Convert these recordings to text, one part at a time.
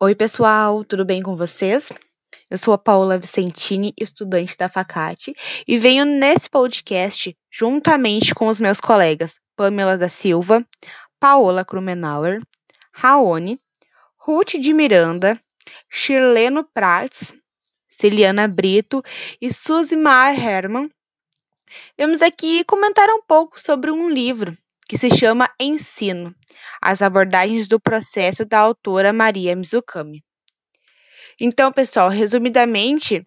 Oi, pessoal, tudo bem com vocês? Eu sou a Paola Vicentini, estudante da Facate, e venho nesse podcast juntamente com os meus colegas Pamela da Silva, Paola Krumenauer, Raoni, Ruth de Miranda, Shirleno Prats, Celiana Brito e Suzy Mar Herman. Vamos aqui comentar um pouco sobre um livro que se chama Ensino: As abordagens do processo da autora Maria Mizukami. Então, pessoal, resumidamente,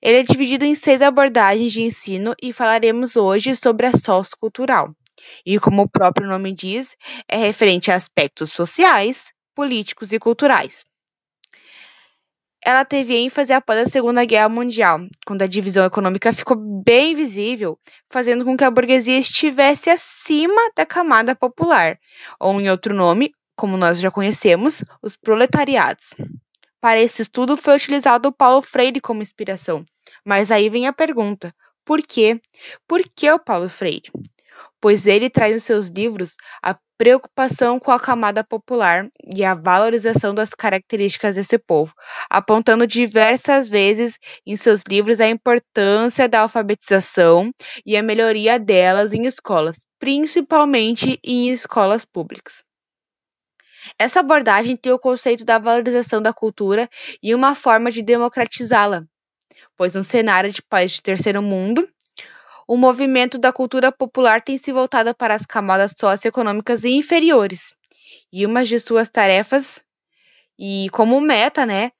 ele é dividido em seis abordagens de ensino e falaremos hoje sobre a sociocultural. E como o próprio nome diz, é referente a aspectos sociais, políticos e culturais. Ela teve ênfase após a Segunda Guerra Mundial, quando a divisão econômica ficou bem visível, fazendo com que a burguesia estivesse acima da camada popular, ou em outro nome, como nós já conhecemos, os proletariados. Para esse estudo foi utilizado Paulo Freire como inspiração. Mas aí vem a pergunta: por quê? Por que o Paulo Freire? Pois ele traz em seus livros a preocupação com a camada popular e a valorização das características desse povo, apontando diversas vezes em seus livros a importância da alfabetização e a melhoria delas em escolas, principalmente em escolas públicas. Essa abordagem tem o conceito da valorização da cultura e uma forma de democratizá-la, pois no cenário de países de terceiro mundo, o movimento da cultura popular tem se voltado para as camadas socioeconômicas inferiores. E uma de suas tarefas, e como meta, né,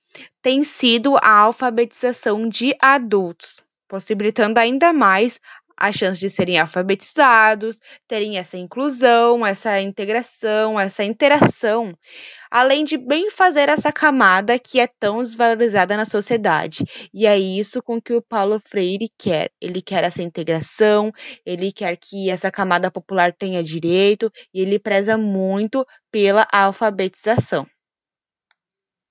tem sido a alfabetização de adultos, possibilitando ainda mais a chance de serem alfabetizados, terem essa inclusão, essa integração, essa interação além de bem fazer essa camada que é tão desvalorizada na sociedade. E é isso com que o Paulo Freire quer. Ele quer essa integração, ele quer que essa camada popular tenha direito e ele preza muito pela alfabetização.